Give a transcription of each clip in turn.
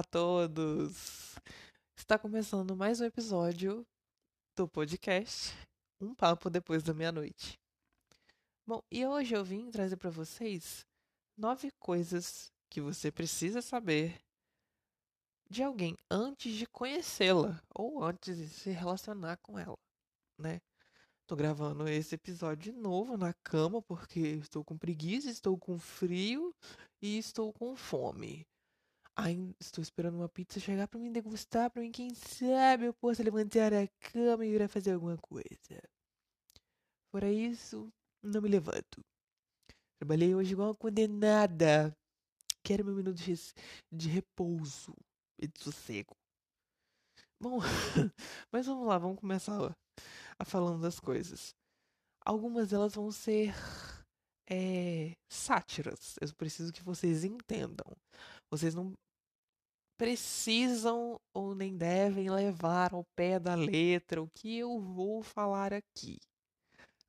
Olá a todos! Está começando mais um episódio do podcast Um Papo Depois da Meia-Noite. Bom, e hoje eu vim trazer para vocês nove coisas que você precisa saber de alguém antes de conhecê-la ou antes de se relacionar com ela, né? Tô gravando esse episódio de novo na cama porque estou com preguiça, estou com frio e estou com fome. Ainda estou esperando uma pizza chegar para mim degustar, para mim, quem sabe eu possa levantar a cama e ir a fazer alguma coisa. Fora isso, não me levanto. Trabalhei hoje igual uma condenada. Quero meu minuto de, de repouso e de sossego. Bom, mas vamos lá, vamos começar a falando das coisas. Algumas delas vão ser é, sátiras. Eu preciso que vocês entendam. Vocês não precisam ou nem devem levar ao pé da letra o que eu vou falar aqui.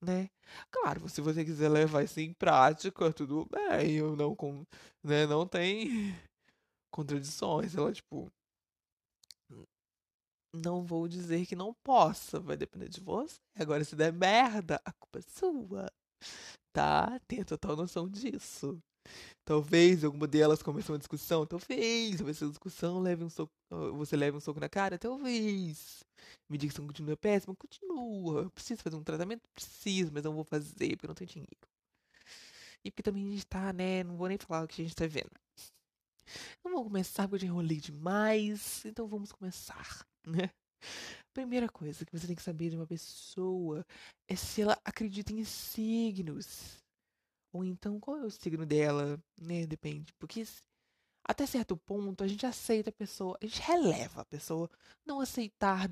Né? Claro, se você quiser levar isso em prática, tudo bem, eu não com, né, não tem contradições, ela tipo não vou dizer que não possa, vai depender de você. Agora, se der merda, a culpa é sua. Tá? Tenha total noção disso. Talvez alguma delas comece uma discussão, talvez. Essa discussão leve um soco, você leve um soco na cara, talvez. Medicação continua péssima, continua. Preciso fazer um tratamento? Preciso, mas não vou fazer porque não tenho dinheiro. E porque também a gente tá, né? Não vou nem falar o que a gente tá vendo. Não vou começar porque eu já enrolei demais, então vamos começar. Né? Primeira coisa que você tem que saber de uma pessoa é se ela acredita em signos. Ou então, qual é o signo dela, né? Depende. Porque até certo ponto a gente aceita a pessoa, a gente releva a pessoa não aceitar,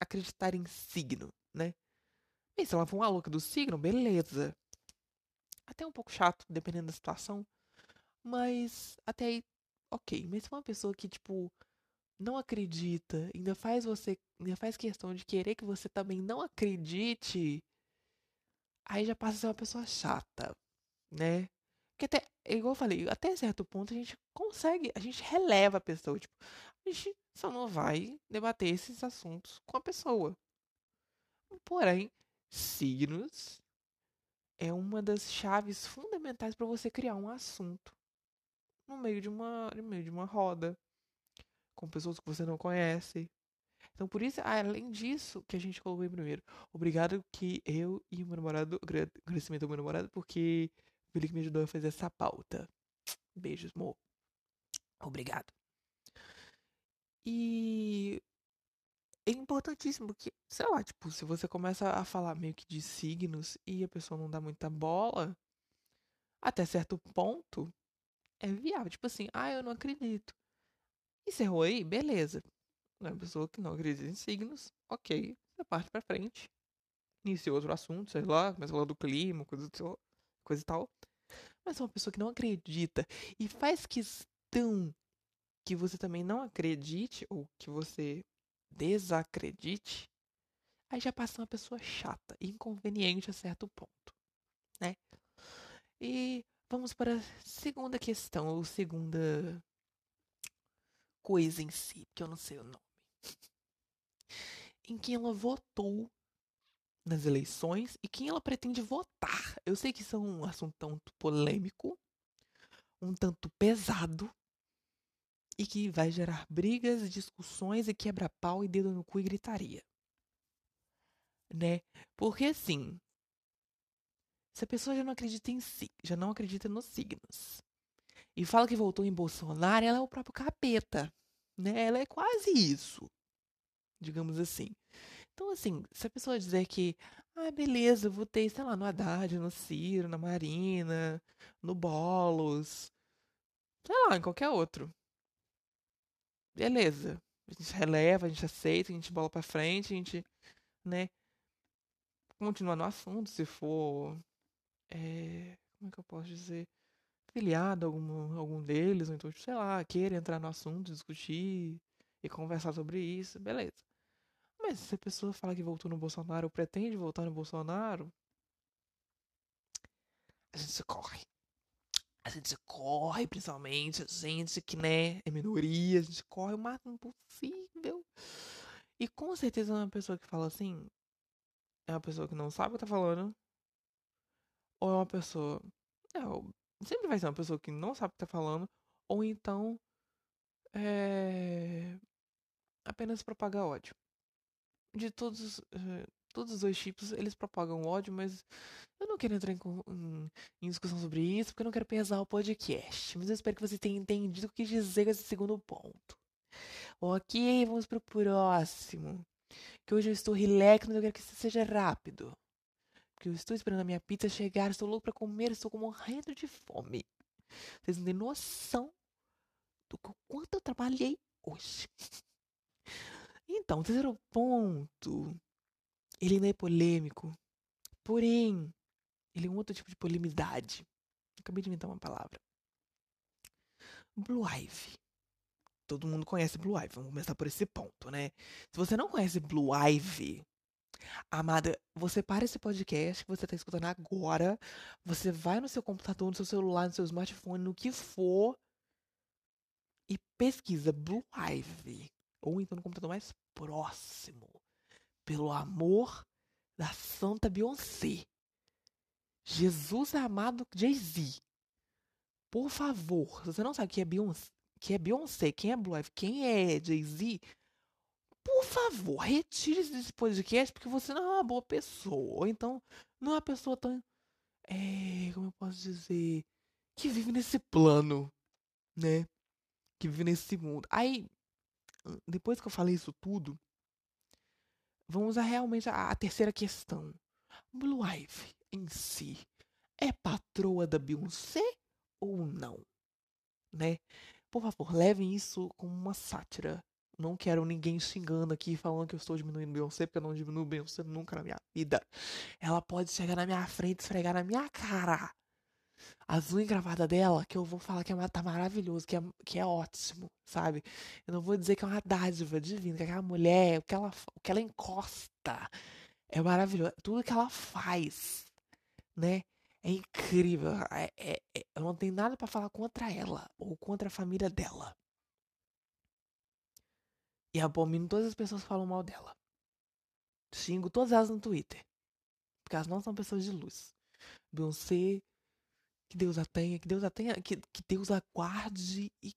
acreditar em signo, né? E se ela for uma louca do signo, beleza. Até um pouco chato, dependendo da situação. Mas até aí, ok. Mas se for uma pessoa que, tipo, não acredita, ainda faz você, ainda faz questão de querer que você também não acredite, aí já passa a ser uma pessoa chata, né? Porque até, igual eu falei, até certo ponto a gente consegue, a gente releva a pessoa, tipo, a gente só não vai debater esses assuntos com a pessoa. Porém, signos é uma das chaves fundamentais para você criar um assunto no meio de uma, no meio de uma roda com pessoas que você não conhece. Então, por isso, além disso, que a gente colocou em primeiro. Obrigado que eu e o meu namorado, agradecimento ao meu namorado, porque ele que me ajudou a fazer essa pauta. Beijos, amor. Obrigado. E é importantíssimo que, sei lá, tipo, se você começa a falar meio que de signos e a pessoa não dá muita bola, até certo ponto, é viável. Tipo assim, ah, eu não acredito. Encerrou aí? Beleza. É uma pessoa que não acredita em signos, ok. Você parte pra frente. Inicia outro assunto, sei lá, começa a falar do clima, coisa, coisa e tal. Mas é uma pessoa que não acredita e faz questão que você também não acredite ou que você desacredite, aí já passa uma pessoa chata, inconveniente a certo ponto, né? E vamos para a segunda questão, ou segunda coisa em si, que eu não sei o nome. em quem ela votou nas eleições e quem ela pretende votar. Eu sei que isso é um assunto tanto polêmico, um tanto pesado, e que vai gerar brigas, discussões e quebra-pau e dedo no cu e gritaria. Né? Porque assim, se a pessoa já não acredita em si, já não acredita nos signos, e fala que voltou em Bolsonaro, ela é o próprio capeta. Né? Ela é quase isso. Digamos assim. Então, assim, se a pessoa dizer que, ah, beleza, eu votei, sei lá, no Haddad, no Ciro, na Marina, no Bolos, sei lá, em qualquer outro. Beleza. A gente releva, a gente aceita, a gente bola pra frente, a gente, né, continua no assunto, se for, é, como é que eu posso dizer? afiliado a algum, algum deles, ou então, sei lá, queira entrar no assunto, discutir e conversar sobre isso, beleza. Mas se a pessoa fala que voltou no Bolsonaro ou pretende voltar no Bolsonaro, a gente corre. a gente corre, principalmente, a gente que, né, é minoria, a gente corre o máximo possível. E com certeza uma pessoa que fala assim é uma pessoa que não sabe o que tá falando. Ou é uma pessoa. É, sempre vai ser uma pessoa que não sabe o que tá falando. Ou então. É. Apenas propaga ódio. De todos. Uh, todos os dois tipos, eles propagam ódio, mas eu não quero entrar em, em, em, discussão sobre isso, porque eu não quero pesar o podcast. Mas eu espero que você tenha entendido o que dizer com esse segundo ponto. Ok, vamos pro próximo. Que hoje eu estou relax, mas eu quero que isso seja rápido. Porque eu estou esperando a minha pizza chegar, estou louco para comer, estou morrendo de fome. Vocês não têm noção do quanto eu trabalhei hoje. Então, terceiro ponto ele não é polêmico. Porém, ele é um outro tipo de polemidade. Acabei de inventar uma palavra. Blue Ivy. Todo mundo conhece Blue Ivy. Vamos começar por esse ponto, né? Se você não conhece Blue Ivy, amada, você para esse podcast que você está escutando agora. Você vai no seu computador, no seu celular, no seu smartphone, no que for. E pesquisa Blue Ivy. Ou então no computador mais próximo pelo amor da Santa Beyoncé. Jesus amado Jay-Z. Por favor, se você não sabe quem é Beyoncé, quem é Beyoncé, quem é Blue Ivy, quem é Jay-Z, por favor, retire-se desse podcast porque você não é uma boa pessoa. Ou então, não é uma pessoa tão. É, como eu posso dizer? Que vive nesse plano, né? Que vive nesse mundo. Aí, depois que eu falei isso tudo, Vamos a realmente a, a terceira questão. Blue Ivy em si é patroa da Beyoncé ou não? Né? Por favor, levem isso como uma sátira. Não quero ninguém xingando aqui, falando que eu estou diminuindo Beyoncé, porque eu não diminuo Beyoncé nunca na minha vida. Ela pode chegar na minha frente, esfregar na minha cara as unhas gravadas dela, que eu vou falar que é, tá maravilhoso, que é, que é ótimo, sabe? Eu não vou dizer que é uma dádiva divina, que aquela mulher, o que ela, o que ela encosta é maravilhoso. Tudo que ela faz, né? É incrível. É, é, é, eu não tenho nada para falar contra ela ou contra a família dela. E abomino todas as pessoas que falam mal dela. Xingo todas elas no Twitter. Porque elas não são pessoas de luz. Beyoncé que Deus a tenha, que Deus a tenha, que, que Deus a guarde e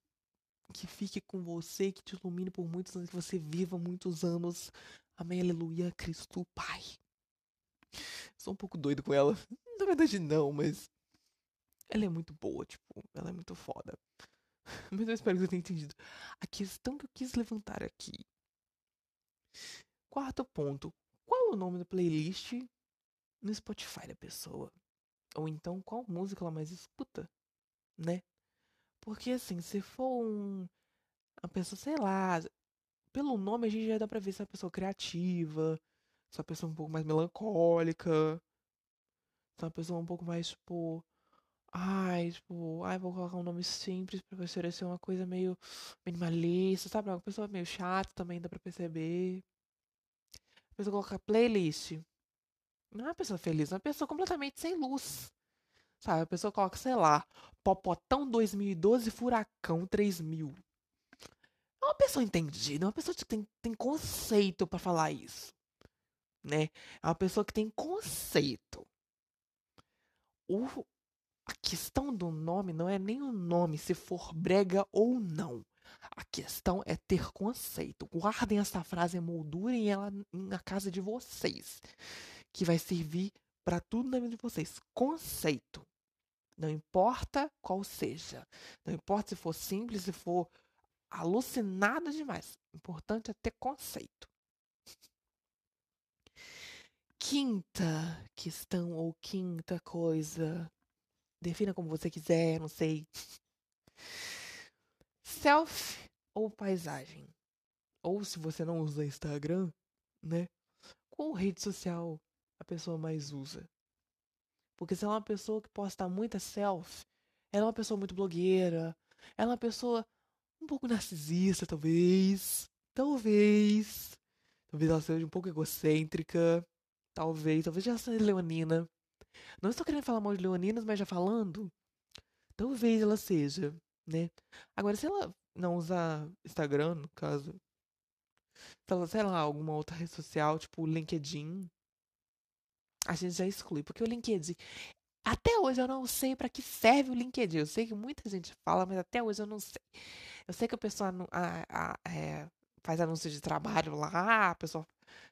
que fique com você, que te ilumine por muitos anos, que você viva muitos anos. Amém, aleluia, Cristo Pai. Sou um pouco doido com ela. Na verdade, não, mas. Ela é muito boa, tipo, ela é muito foda. Mas eu espero que você tenha entendido. A questão que eu quis levantar aqui. Quarto ponto. Qual é o nome da playlist no Spotify da pessoa? Ou então, qual música ela mais escuta, né? Porque assim, se for um. Uma pessoa, sei lá. Pelo nome a gente já dá pra ver se é uma pessoa criativa, se é uma pessoa um pouco mais melancólica, se é uma pessoa um pouco mais, tipo. Ai, tipo, ai, vou colocar um nome simples pra oferecer uma coisa meio minimalista, sabe? Uma pessoa meio chata também, dá pra perceber. A pessoa coloca playlist. Não é uma pessoa feliz, é uma pessoa completamente sem luz. Sabe? A pessoa coloca, sei lá, Popotão 2012, Furacão 3000. É uma pessoa entendida, é uma pessoa que tem, tem conceito para falar isso. Né? É uma pessoa que tem conceito. O, a questão do nome não é nem o nome, se for brega ou não. A questão é ter conceito. Guardem essa frase, moldurem ela na casa de vocês que vai servir para tudo na vida de vocês. Conceito. Não importa qual seja. Não importa se for simples, se for alucinado demais. O importante é ter conceito. Quinta questão ou quinta coisa. Defina como você quiser, não sei. Selfie ou paisagem? Ou se você não usa Instagram, né? Qual rede social a pessoa mais usa. Porque se ela é uma pessoa que posta muita selfie, ela é uma pessoa muito blogueira, ela é uma pessoa um pouco narcisista, talvez. Talvez. Talvez ela seja um pouco egocêntrica. Talvez. Talvez já seja leonina. Não estou querendo falar mal de leoninas, mas já falando. Talvez ela seja, né? Agora, se ela não usar Instagram, no caso, ela, sei lá, alguma outra rede social, tipo LinkedIn, a gente já exclui, porque o LinkedIn. Até hoje eu não sei para que serve o LinkedIn. Eu sei que muita gente fala, mas até hoje eu não sei. Eu sei que a pessoa a, a, é, faz anúncio de trabalho lá, a pessoa.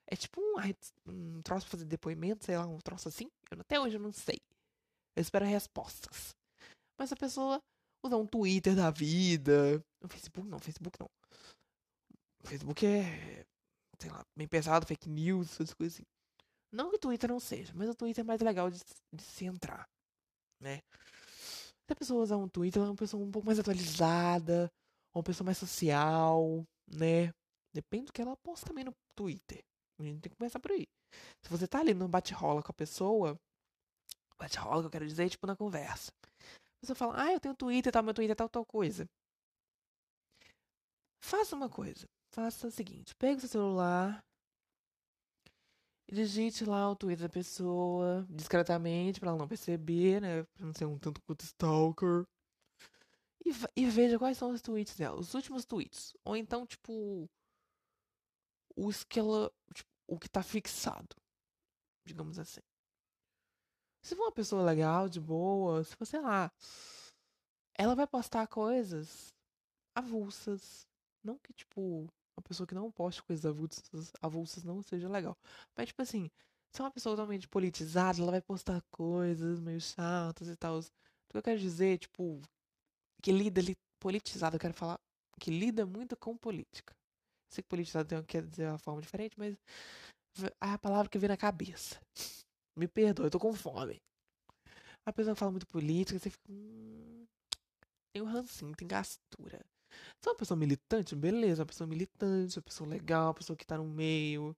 É tipo um, um troço pra fazer depoimento, sei lá, um troço assim. Eu, até hoje eu não sei. Eu espero respostas. Mas a pessoa usa um Twitter da vida. No Facebook não, Facebook não. Facebook é, sei lá, bem pesado, fake news, essas coisas assim. Não que o Twitter não seja, mas o Twitter é mais legal de, de se entrar, né? Se a pessoa usar um Twitter, ela é uma pessoa um pouco mais atualizada, uma pessoa mais social, né? Depende do que ela posta também no Twitter. A gente tem que começar por aí. Se você tá ali no bate-rola com a pessoa, bate-rola que eu quero dizer, tipo, na conversa. Você fala, ah, eu tenho Twitter, tal, meu Twitter é tal, tal coisa. Faça uma coisa. Faça o seguinte, pega o seu celular, digite lá o Twitter da pessoa, discretamente, pra ela não perceber, né? Pra não ser um tanto quanto stalker. E, e, veja quais são os tweets dela, os últimos tweets. Ou então, tipo, os que ela. Tipo, o que tá fixado. Digamos assim. Se for uma pessoa legal, de boa, se for, sei lá. Ela vai postar coisas avulsas. Não que, tipo, uma pessoa que não poste coisas avulsas, avulsas não seja legal. Mas, tipo assim, se é uma pessoa totalmente politizada, ela vai postar coisas meio chatas e tal. O que eu quero dizer, tipo, que lida ali, politizado, eu quero falar que lida muito com política. Sei que politizado tem, quer dizer uma forma diferente, mas é a palavra que vem na cabeça. Me perdoa, eu tô com fome. A pessoa fala muito política, você fica. Hum, tem um rancinho, tem gastura. Se é uma pessoa militante, beleza, uma pessoa militante, uma pessoa legal, uma pessoa que tá no meio,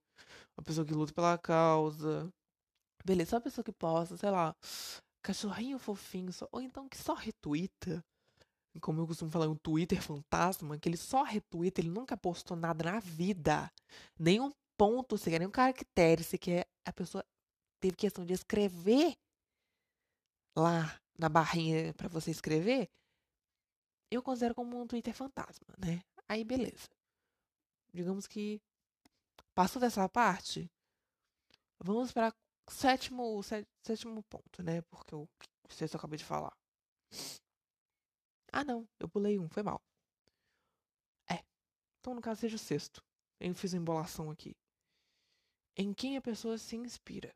uma pessoa que luta pela causa. Beleza, uma pessoa que posta, sei lá, cachorrinho fofinho, só, ou então que só retuita. Como eu costumo falar, um Twitter fantasma, que ele só retuita, ele nunca postou nada na vida. Nenhum ponto sequer, nenhum caractere sequer. A pessoa teve questão de escrever lá na barrinha para você escrever eu considero como um Twitter fantasma, né? Aí beleza. Digamos que passou dessa parte, vamos para sétimo, sétimo ponto, né? Porque o sexto eu acabei de falar. Ah, não, eu pulei um, foi mal. É. Então, no caso, seja o sexto. Eu fiz uma embolação aqui. Em quem a pessoa se inspira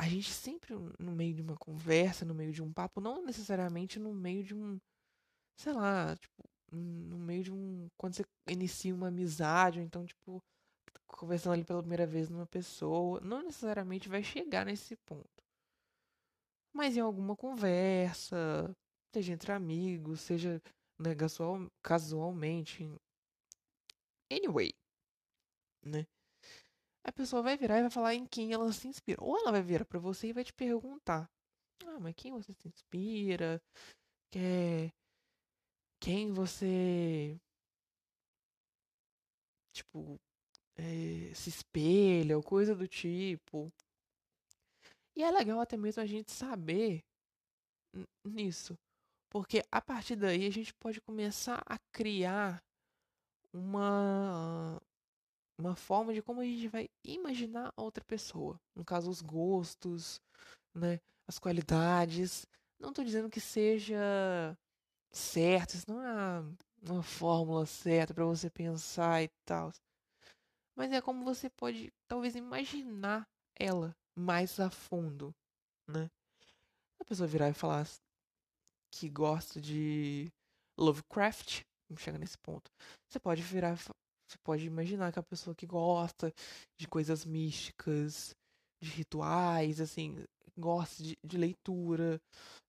a gente sempre, no meio de uma conversa, no meio de um papo, não necessariamente no meio de um, sei lá, tipo, no meio de um. Quando você inicia uma amizade, ou então, tipo, conversando ali pela primeira vez numa pessoa, não necessariamente vai chegar nesse ponto. Mas em alguma conversa, seja entre amigos, seja né, casualmente. Anyway, né? A pessoa vai virar e vai falar em quem ela se inspira. Ou ela vai virar para você e vai te perguntar: Ah, mas quem você se inspira? Quer... Quem você. Tipo. É, se espelha ou coisa do tipo. E é legal até mesmo a gente saber nisso. Porque a partir daí a gente pode começar a criar uma uma forma de como a gente vai imaginar a outra pessoa. No caso, os gostos, né? As qualidades. Não estou dizendo que seja certo, isso não é uma fórmula certa para você pensar e tal. Mas é como você pode, talvez, imaginar ela mais a fundo, né? A pessoa virar e falar que gosta de Lovecraft, chega nesse ponto. Você pode virar você pode imaginar que a pessoa que gosta de coisas místicas, de rituais, assim, gosta de, de leitura,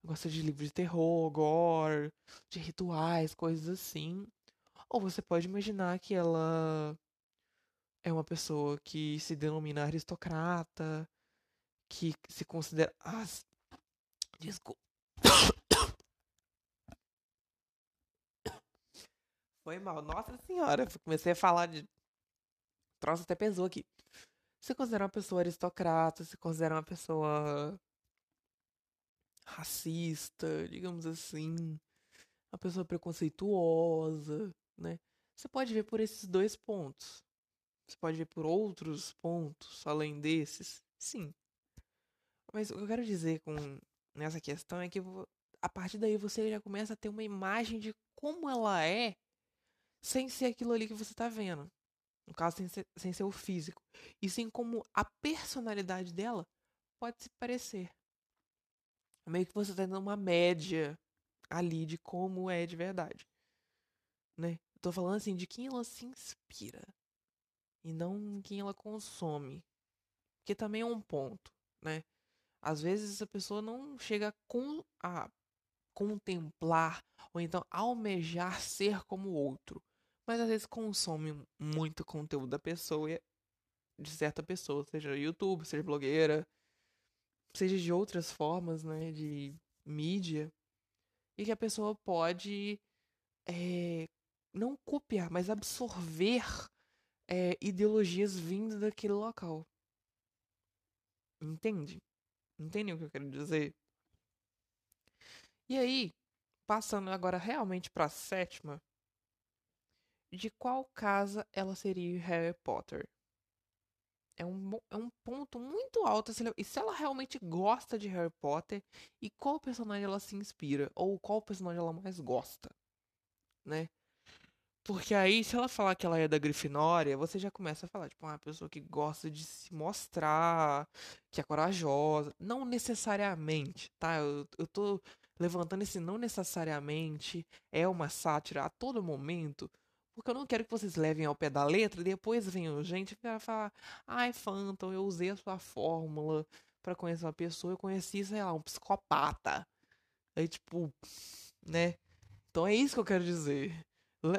gosta de livros de terror, gore, de rituais, coisas assim. Ou você pode imaginar que ela é uma pessoa que se denomina aristocrata, que se considera. Ah, desculpa. Foi mal. Nossa senhora, comecei a falar de. Troço até pesou aqui. Você considera uma pessoa aristocrata, você considera uma pessoa racista, digamos assim, uma pessoa preconceituosa, né? Você pode ver por esses dois pontos. Você pode ver por outros pontos além desses, sim. Mas o que eu quero dizer com nessa questão é que a partir daí você já começa a ter uma imagem de como ela é sem ser aquilo ali que você está vendo. No caso, sem ser, sem ser o físico. E sim como a personalidade dela pode se parecer. Meio que você tá dando uma média ali de como é de verdade. Né? Tô falando assim de quem ela se inspira. E não quem ela consome. Que também é um ponto, né? Às vezes a pessoa não chega com a contemplar ou então almejar ser como o outro, mas às vezes consome muito conteúdo da pessoa de certa pessoa, seja YouTube, seja blogueira, seja de outras formas, né, de mídia, e que a pessoa pode é, não copiar, mas absorver é, ideologias vindas daquele local. Entende? Entende o que eu quero dizer? E aí, passando agora realmente para a sétima, de qual casa ela seria Harry Potter? É um, é um ponto muito alto. E se ela realmente gosta de Harry Potter e qual personagem ela se inspira? Ou qual personagem ela mais gosta? Né? Porque aí, se ela falar que ela é da Grifinória, você já começa a falar, tipo, uma pessoa que gosta de se mostrar, que é corajosa. Não necessariamente, tá? Eu, eu tô levantando esse não necessariamente é uma sátira a todo momento, porque eu não quero que vocês levem ao pé da letra e depois venham gente vai falar: ai, Phantom, eu usei a sua fórmula para conhecer uma pessoa, eu conheci, sei lá, um psicopata. Aí, tipo, né? Então é isso que eu quero dizer.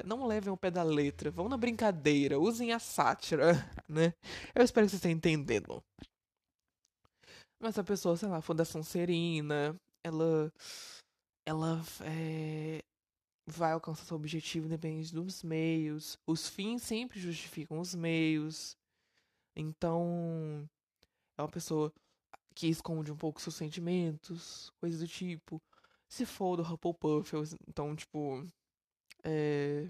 Não levem ao pé da letra, vão na brincadeira, usem a sátira, né? Eu espero que vocês tenham entendendo. Mas a pessoa, sei lá, Fundação Serina, ela. Ela é, vai alcançar seu objetivo independente dos meios. Os fins sempre justificam os meios. Então, é uma pessoa que esconde um pouco seus sentimentos, coisas do tipo. Se for do Hufflepuff, então, tipo. É...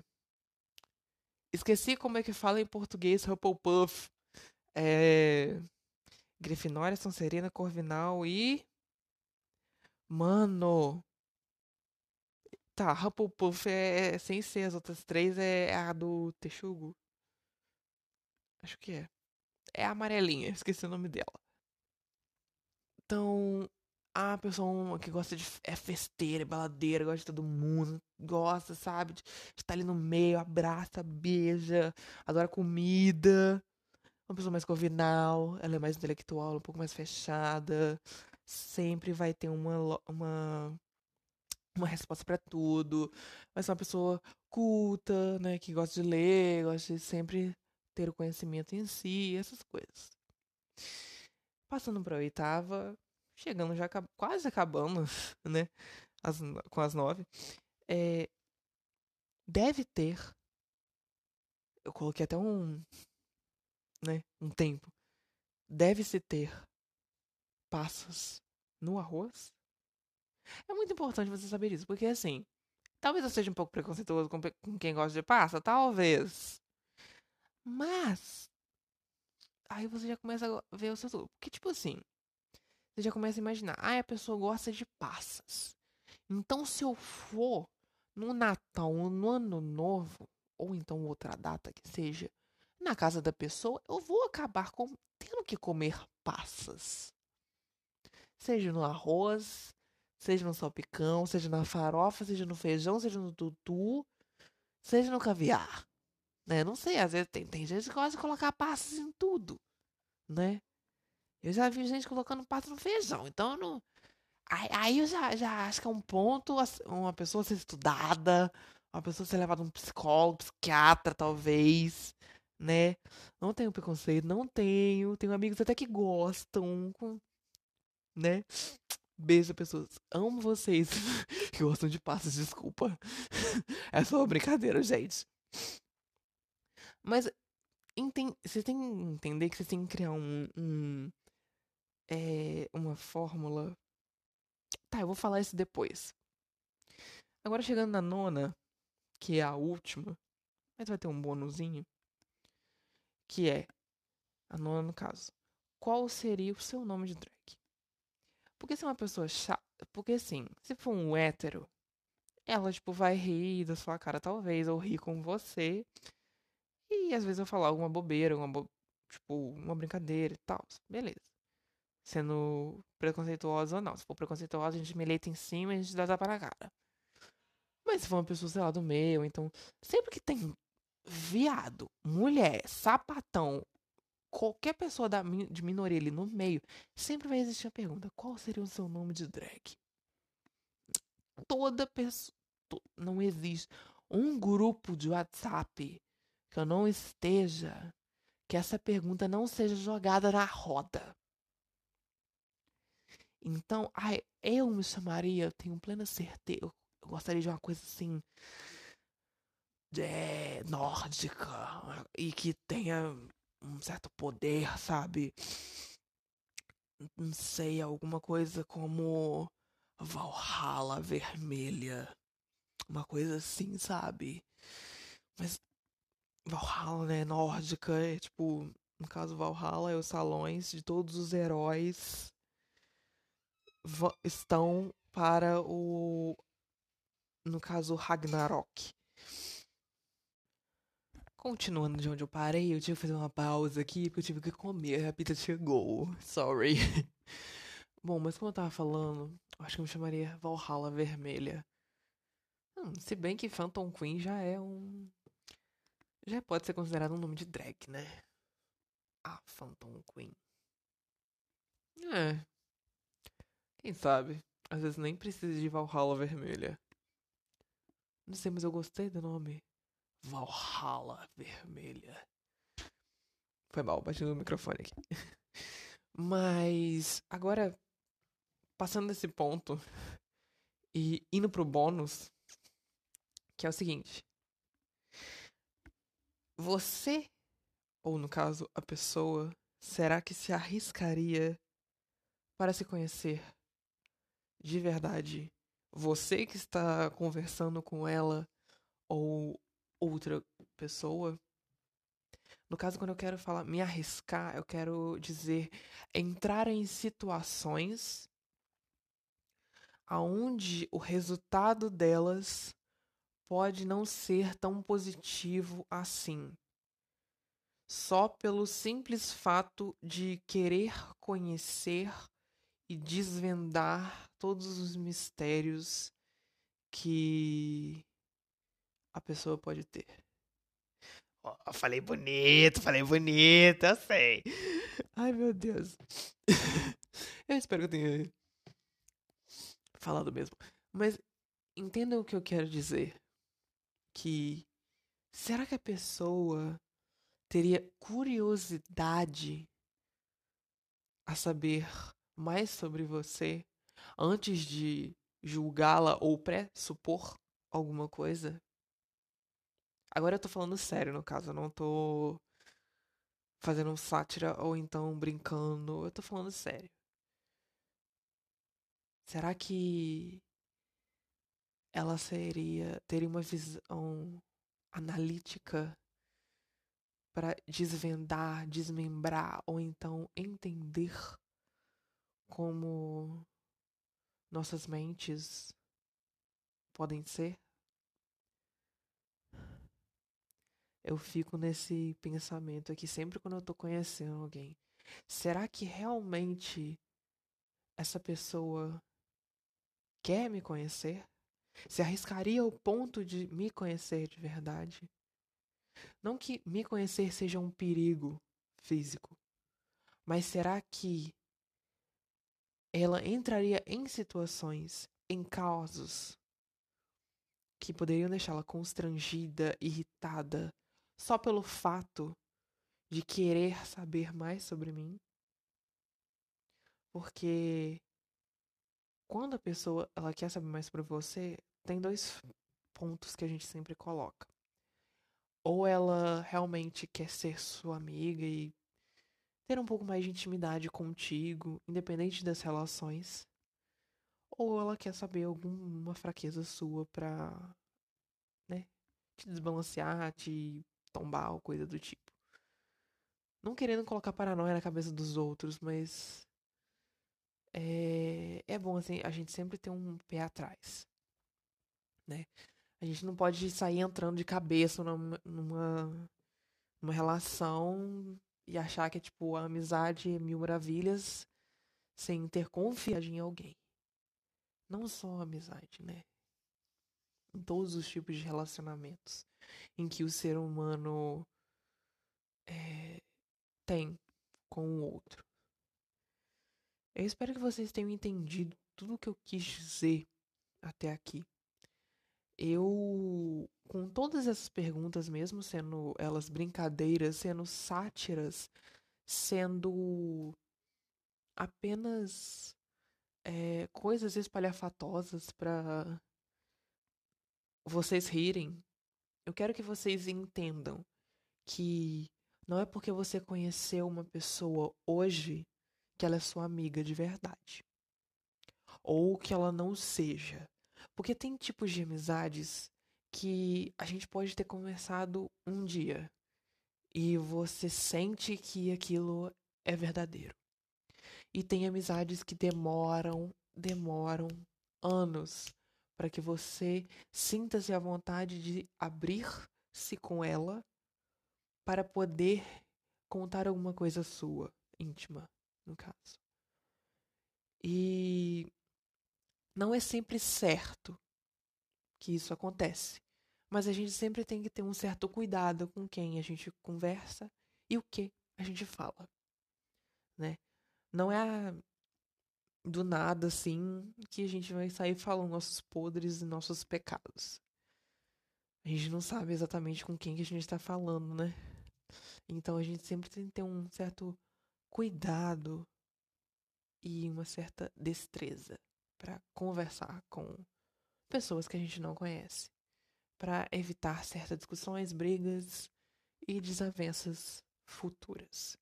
Esqueci como é que fala em português Hufflepuff. É... Grifinória, Sonserina, Corvinal e. Mano, Tá, Hufflepuff é, é, sem ser as outras três, é a do Texugo. Acho que é. É a amarelinha, esqueci o nome dela. Então, a pessoa que gosta de. é festeira, é baladeira, gosta de todo mundo, gosta, sabe? De estar tá ali no meio, abraça, beija, adora comida. Uma pessoa mais corvinal, ela é mais intelectual, um pouco mais fechada. Sempre vai ter uma, uma uma resposta para tudo, vai ser uma pessoa culta, né, que gosta de ler, gosta de sempre ter o conhecimento em si, essas coisas. Passando para oitava, chegando já quase acabando, né, as, com as nove, é, deve ter, eu coloquei até um, né, um tempo, deve-se ter passas no arroz é muito importante você saber isso, porque assim, talvez eu seja um pouco preconceituoso com, com quem gosta de passa, talvez. Mas aí você já começa a ver o seu. Porque, tipo assim, você já começa a imaginar, ah, a pessoa gosta de passas. Então, se eu for no Natal, no Ano Novo, ou então outra data que seja, na casa da pessoa, eu vou acabar com, tendo que comer passas. Seja no arroz, Seja no salpicão, seja na farofa, seja no feijão, seja no tutu, seja no caviar. Né? Não sei, às vezes tem, tem gente que gosta de colocar passas em tudo, né? Eu já vi gente colocando passas no feijão, então eu não... Aí, aí eu já, já acho que é um ponto uma pessoa ser estudada, uma pessoa ser levada a um psicólogo, psiquiatra, talvez, né? Não tenho preconceito, não tenho. Tenho amigos até que gostam, né? Beijo, pessoas. Amo vocês que gostam de passos, desculpa. É só uma brincadeira, gente. Mas enten você tem que entender que você tem que criar um, um é, uma fórmula Tá, eu vou falar isso depois. Agora chegando na nona, que é a última, mas vai ter um bônusinho, que é a nona no caso. Qual seria o seu nome de drag? Porque se uma pessoa chata, porque assim, se for um hétero, ela tipo vai rir da sua cara talvez ou rir com você. E às vezes eu falar alguma bobeira, alguma bo... tipo, uma brincadeira e tal. Beleza. Sendo preconceituosa ou não. Se for preconceituosa, a gente me leita em cima e a gente dá tapa na cara. Mas se for uma pessoa, sei lá, do meio, então. Sempre que tem viado, mulher, sapatão, qualquer pessoa da, de minoria ali no meio, sempre vai existir a pergunta: qual seria o seu nome de drag? Toda pessoa. Não existe um grupo de WhatsApp que eu não esteja, que essa pergunta não seja jogada na roda. Então, ai, eu me chamaria, eu tenho plena certeza, eu gostaria de uma coisa assim, é, nórdica, e que tenha um certo poder, sabe? Não sei, alguma coisa como Valhalla Vermelha. Uma coisa assim, sabe? Mas Valhalla, né, nórdica, é tipo, no caso Valhalla é os salões de todos os heróis estão para o no caso Ragnarok. Continuando de onde eu parei, eu tive que fazer uma pausa aqui porque eu tive que comer. A pizza chegou. Sorry. Bom, mas como eu tava falando, acho que eu me chamaria Valhalla Vermelha. Hum, se bem que Phantom Queen já é um. Já pode ser considerado um nome de drag, né? Ah, Phantom Queen. É. Quem sabe? Às vezes nem precisa de Valhalla Vermelha. Não sei, mas eu gostei do nome. Valhalla Vermelha. Foi mal, bati no microfone aqui. Mas agora, passando desse ponto e indo pro bônus, que é o seguinte. Você, ou no caso, a pessoa, será que se arriscaria para se conhecer de verdade? Você que está conversando com ela ou outra pessoa. No caso, quando eu quero falar me arriscar, eu quero dizer entrar em situações aonde o resultado delas pode não ser tão positivo assim. Só pelo simples fato de querer conhecer e desvendar todos os mistérios que a pessoa pode ter. Oh, falei bonito, falei bonito, eu sei. Ai, meu Deus. eu espero que eu tenha falado mesmo. Mas entendam o que eu quero dizer. Que será que a pessoa teria curiosidade a saber mais sobre você antes de julgá-la ou pressupor alguma coisa? Agora eu tô falando sério, no caso, eu não tô fazendo sátira ou então brincando, eu tô falando sério. Será que ela seria teria uma visão analítica para desvendar, desmembrar ou então entender como nossas mentes podem ser? Eu fico nesse pensamento aqui sempre quando eu tô conhecendo alguém. Será que realmente essa pessoa quer me conhecer? Se arriscaria ao ponto de me conhecer de verdade? Não que me conhecer seja um perigo físico, mas será que ela entraria em situações, em casos que poderiam deixá-la constrangida, irritada, só pelo fato de querer saber mais sobre mim. Porque quando a pessoa ela quer saber mais sobre você, tem dois pontos que a gente sempre coloca. Ou ela realmente quer ser sua amiga e ter um pouco mais de intimidade contigo, independente das relações. ou ela quer saber alguma fraqueza sua pra, né, te desbalancear, te tombar ou coisa do tipo. Não querendo colocar paranoia na cabeça dos outros, mas é, é bom assim, a gente sempre ter um pé atrás, né? A gente não pode sair entrando de cabeça numa, numa, numa relação e achar que é tipo a amizade é mil maravilhas sem ter confiança em alguém. Não só amizade, né? Em todos os tipos de relacionamentos em que o ser humano é, tem com o outro. Eu espero que vocês tenham entendido tudo o que eu quis dizer até aqui. Eu, com todas essas perguntas, mesmo sendo elas brincadeiras, sendo sátiras, sendo apenas é, coisas espalhafatosas para vocês rirem, eu quero que vocês entendam que não é porque você conheceu uma pessoa hoje que ela é sua amiga de verdade. Ou que ela não seja. Porque tem tipos de amizades que a gente pode ter conversado um dia e você sente que aquilo é verdadeiro. E tem amizades que demoram, demoram anos para que você sinta-se à vontade de abrir-se com ela para poder contar alguma coisa sua, íntima, no caso. E não é sempre certo que isso acontece, mas a gente sempre tem que ter um certo cuidado com quem a gente conversa e o que a gente fala, né? Não é do nada assim que a gente vai sair falando nossos podres e nossos pecados. A gente não sabe exatamente com quem que a gente está falando, né? Então a gente sempre tem que ter um certo cuidado e uma certa destreza para conversar com pessoas que a gente não conhece, para evitar certas discussões, brigas e desavenças futuras.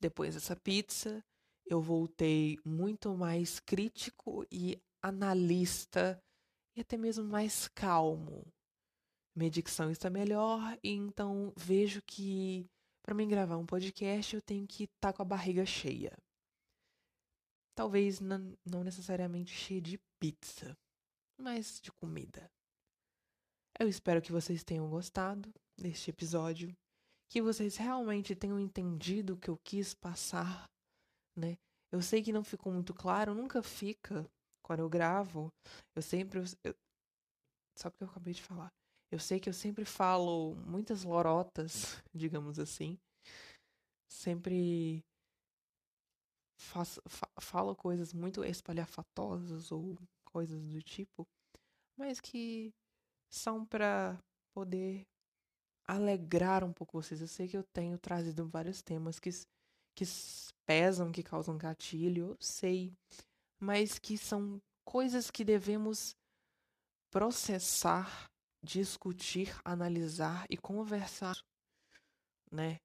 Depois dessa pizza, eu voltei muito mais crítico e analista e até mesmo mais calmo. Minha dicção está melhor e então vejo que para mim gravar um podcast eu tenho que estar tá com a barriga cheia. Talvez não, necessariamente cheia de pizza, mas de comida. Eu espero que vocês tenham gostado deste episódio, que vocês realmente tenham entendido o que eu quis passar né? Eu sei que não ficou muito claro, nunca fica quando eu gravo. Eu sempre. Eu, só porque eu acabei de falar. Eu sei que eu sempre falo muitas lorotas, digamos assim. Sempre faço, fa falo coisas muito espalhafatosas ou coisas do tipo, mas que são para poder alegrar um pouco vocês. Eu sei que eu tenho trazido vários temas que que pesam, que causam gatilho, eu sei, mas que são coisas que devemos processar, discutir, analisar e conversar, né?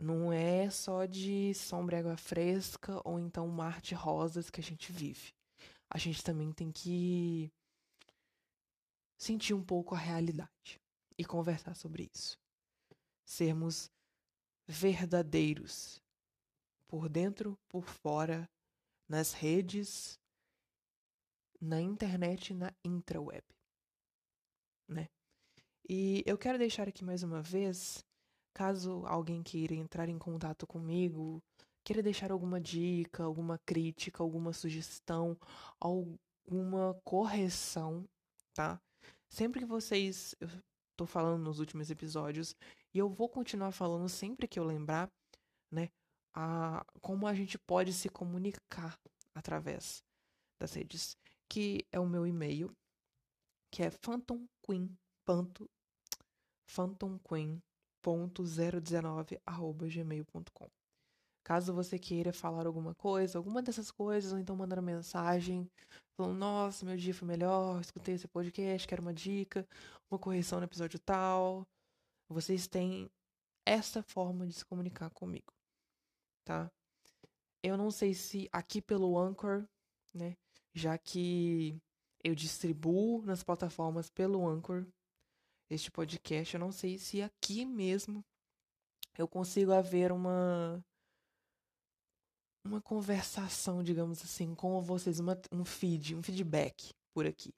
Não é só de sombra e água fresca ou então mar de rosas que a gente vive. A gente também tem que sentir um pouco a realidade e conversar sobre isso. Sermos verdadeiros por dentro, por fora, nas redes, na internet na intraweb, né? E eu quero deixar aqui mais uma vez, caso alguém queira entrar em contato comigo, queira deixar alguma dica, alguma crítica, alguma sugestão, alguma correção, tá? Sempre que vocês, eu tô falando nos últimos episódios, e eu vou continuar falando sempre que eu lembrar, né? A como a gente pode se comunicar através das redes, que é o meu e-mail, que é phantomqueen. phantomqueen.019@gmail.com. Caso você queira falar alguma coisa, alguma dessas coisas, ou então mandar uma mensagem falando: Nossa, meu dia foi melhor, escutei esse podcast, quero uma dica, uma correção no episódio tal. Vocês têm essa forma de se comunicar comigo tá? Eu não sei se aqui pelo Anchor, né? Já que eu distribuo nas plataformas pelo Anchor este podcast, eu não sei se aqui mesmo eu consigo haver uma uma conversação, digamos assim, com vocês, uma, um feed, um feedback por aqui.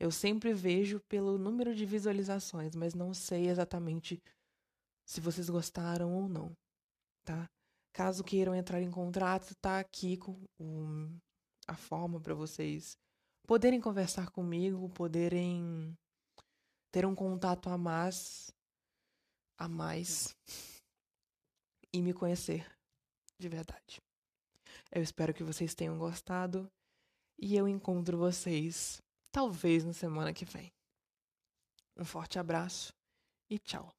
Eu sempre vejo pelo número de visualizações, mas não sei exatamente se vocês gostaram ou não, tá? Caso queiram entrar em contrato, tá aqui com o, a forma para vocês poderem conversar comigo, poderem ter um contato a mais, a mais e me conhecer de verdade. Eu espero que vocês tenham gostado e eu encontro vocês talvez na semana que vem. Um forte abraço e tchau.